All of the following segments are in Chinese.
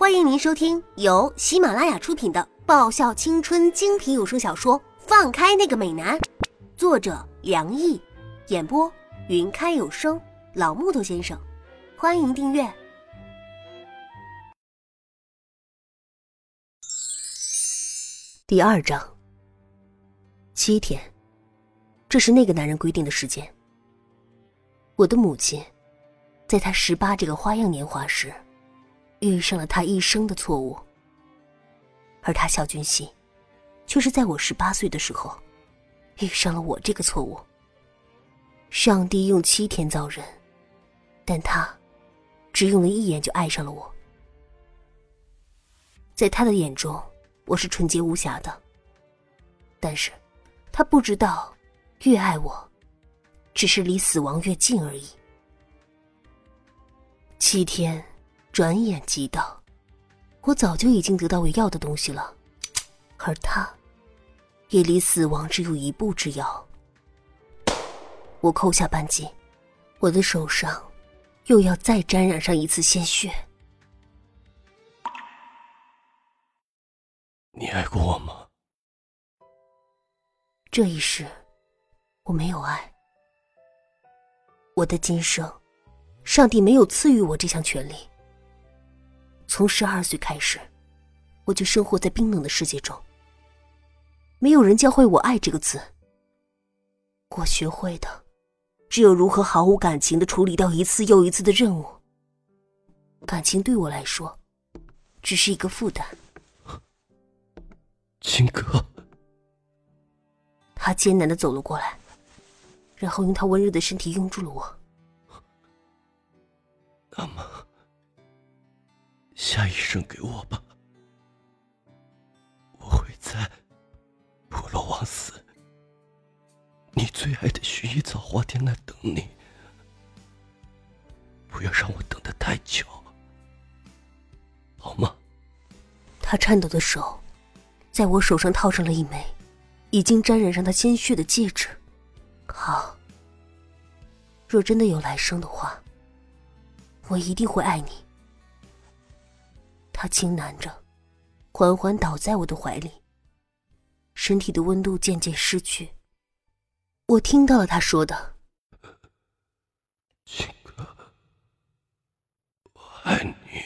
欢迎您收听由喜马拉雅出品的爆笑青春精品有声小说《放开那个美男》，作者梁毅，演播云开有声老木头先生。欢迎订阅。第二章，七天，这是那个男人规定的时间。我的母亲，在他十八这个花样年华时。遇上了他一生的错误，而他肖君熙，却是在我十八岁的时候，遇上了我这个错误。上帝用七天造人，但他只用了一眼就爱上了我。在他的眼中，我是纯洁无瑕的，但是，他不知道，越爱我，只是离死亡越近而已。七天。转眼即到，我早就已经得到我要的东西了，而他，也离死亡只有一步之遥。我扣下扳机，我的手上又要再沾染上一次鲜血。你爱过我吗？这一世，我没有爱。我的今生，上帝没有赐予我这项权利。从十二岁开始，我就生活在冰冷的世界中。没有人教会我“爱”这个词。我学会的，只有如何毫无感情的处理掉一次又一次的任务。感情对我来说，只是一个负担。金哥，他艰难的走了过来，然后用他温热的身体拥住了我。下一生给我吧，我会在普罗旺斯你最爱的薰衣草花店那等你。不要让我等得太久，好吗？他颤抖的手在我手上套上了一枚已经沾染上他鲜血的戒指。好，若真的有来生的话，我一定会爱你。他轻喃着，缓缓倒在我的怀里。身体的温度渐渐失去。我听到了他说的：“青哥，我爱你，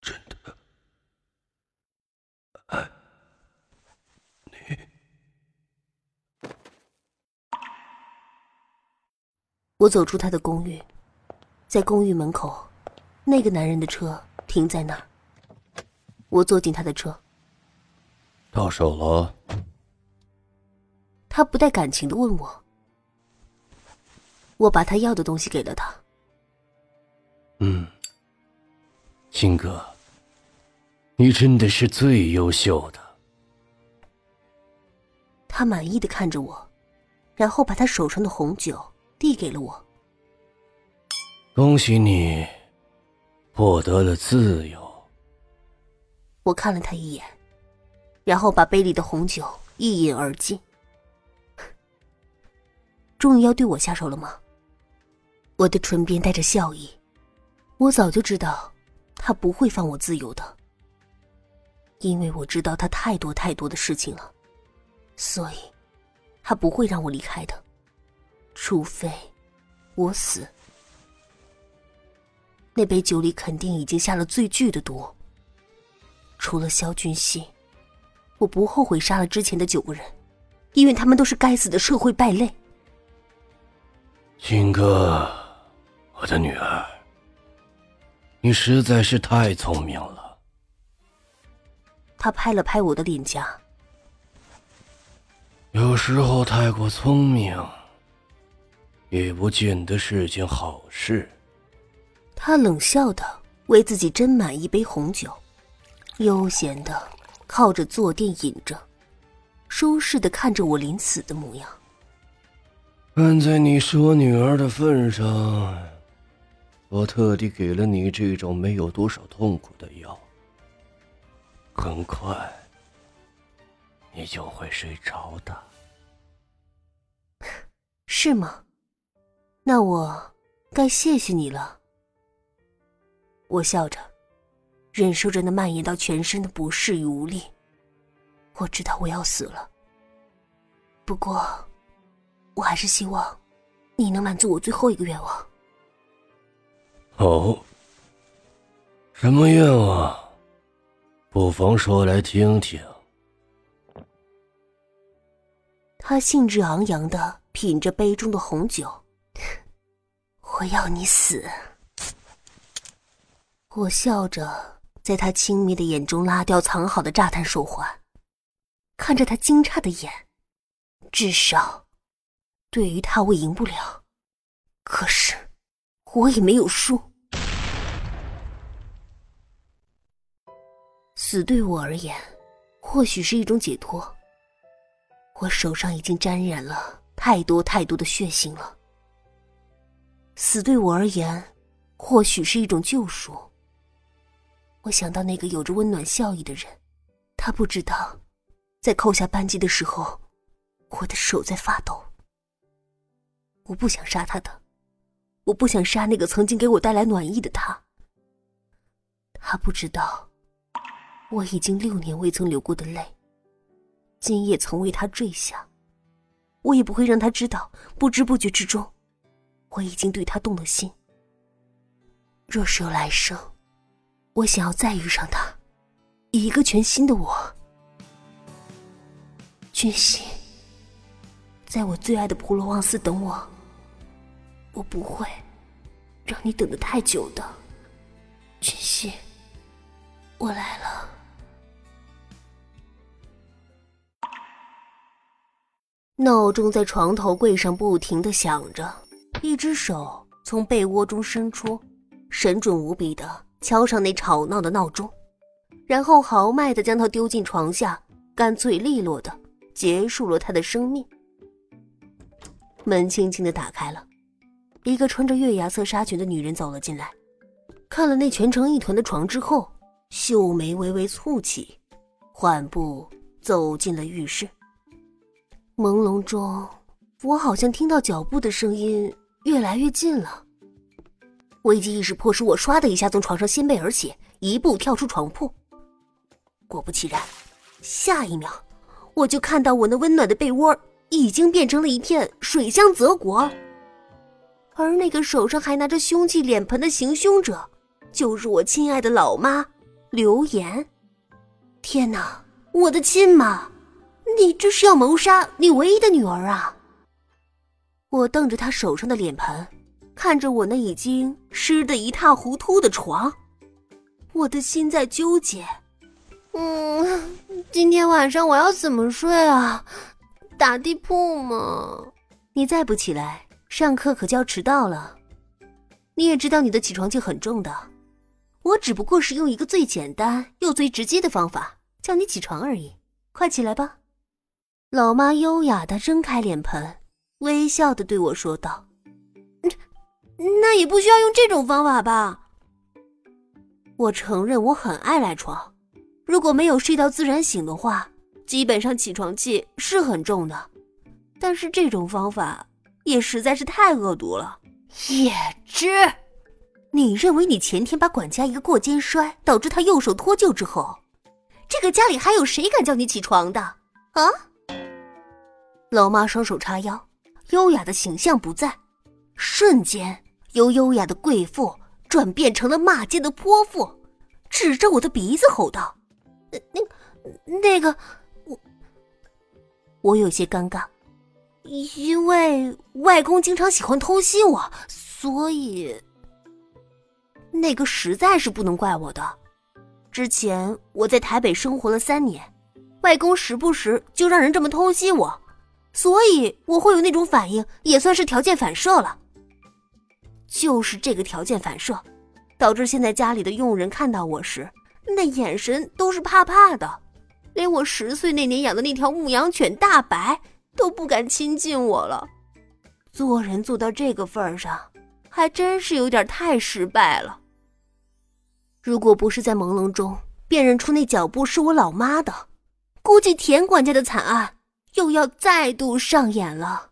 真的爱你。”我走出他的公寓，在公寓门口。那个男人的车停在那儿，我坐进他的车。到手了。他不带感情的问我。我把他要的东西给了他。嗯，金哥，你真的是最优秀的。他满意的看着我，然后把他手上的红酒递给了我。恭喜你。获得了自由。我看了他一眼，然后把杯里的红酒一饮而尽。终于要对我下手了吗？我的唇边带着笑意。我早就知道，他不会放我自由的，因为我知道他太多太多的事情了，所以，他不会让我离开的，除非我死。那杯酒里肯定已经下了最剧的毒。除了萧俊熙，我不后悔杀了之前的九个人，因为他们都是该死的社会败类。金哥，我的女儿，你实在是太聪明了。他拍了拍我的脸颊。有时候太过聪明，也不见得是件好事。他冷笑的为自己斟满一杯红酒，悠闲的靠着坐垫饮着，舒适的看着我临死的模样。看在你是我女儿的份上，我特地给了你这种没有多少痛苦的药。很快，你就会睡着的。是吗？那我该谢谢你了。我笑着，忍受着那蔓延到全身的不适与无力。我知道我要死了，不过，我还是希望你能满足我最后一个愿望。哦，什么愿望？不妨说来听听。他兴致昂扬的品着杯中的红酒，我要你死。我笑着，在他轻蔑的眼中拉掉藏好的炸弹手环，看着他惊诧的眼。至少，对于他我赢不了，可是我也没有输。死对我而言，或许是一种解脱。我手上已经沾染了太多太多的血腥了。死对我而言，或许是一种救赎。我想到那个有着温暖笑意的人，他不知道，在扣下扳机的时候，我的手在发抖。我不想杀他的，我不想杀那个曾经给我带来暖意的他。他不知道，我已经六年未曾流过的泪，今夜曾为他坠下。我也不会让他知道，不知不觉之中，我已经对他动了心。若是有来生。我想要再遇上他，以一个全新的我。君熙，在我最爱的普罗旺斯等我，我不会让你等的太久的。君熙，我来了。闹钟在床头柜上不停的响着，一只手从被窝中伸出，神准无比的。敲上那吵闹的闹钟，然后豪迈的将它丢进床下，干脆利落的结束了他的生命。门轻轻的打开了，一个穿着月牙色纱裙的女人走了进来，看了那蜷成一团的床之后，秀眉微微蹙起，缓步走进了浴室。朦胧中，我好像听到脚步的声音越来越近了。危机意识迫使我唰的一下从床上掀背而起，一步跳出床铺。果不其然，下一秒我就看到我那温暖的被窝已经变成了一片水乡泽国，而那个手上还拿着凶器脸盆的行凶者，就是我亲爱的老妈刘岩。天哪，我的亲妈，你这是要谋杀你唯一的女儿啊！我瞪着他手上的脸盆。看着我那已经湿得一塌糊涂的床，我的心在纠结。嗯，今天晚上我要怎么睡啊？打地铺吗？你再不起来，上课可就要迟到了。你也知道你的起床气很重的，我只不过是用一个最简单又最直接的方法叫你起床而已。快起来吧！老妈优雅的睁开脸盆，微笑的对我说道。那也不需要用这种方法吧。我承认我很爱赖床，如果没有睡到自然醒的话，基本上起床气是很重的。但是这种方法也实在是太恶毒了。叶芝，你认为你前天把管家一个过肩摔，导致他右手脱臼之后，这个家里还有谁敢叫你起床的？啊？老妈双手叉腰，优雅的形象不在，瞬间。由优雅的贵妇转变成了骂街的泼妇，指着我的鼻子吼道：“那、那个，我……我有些尴尬，因为外公经常喜欢偷袭我，所以那个实在是不能怪我的。之前我在台北生活了三年，外公时不时就让人这么偷袭我，所以我会有那种反应，也算是条件反射了。”就是这个条件反射，导致现在家里的佣人看到我时，那眼神都是怕怕的，连我十岁那年养的那条牧羊犬大白都不敢亲近我了。做人做到这个份上，还真是有点太失败了。如果不是在朦胧中辨认出那脚步是我老妈的，估计田管家的惨案又要再度上演了。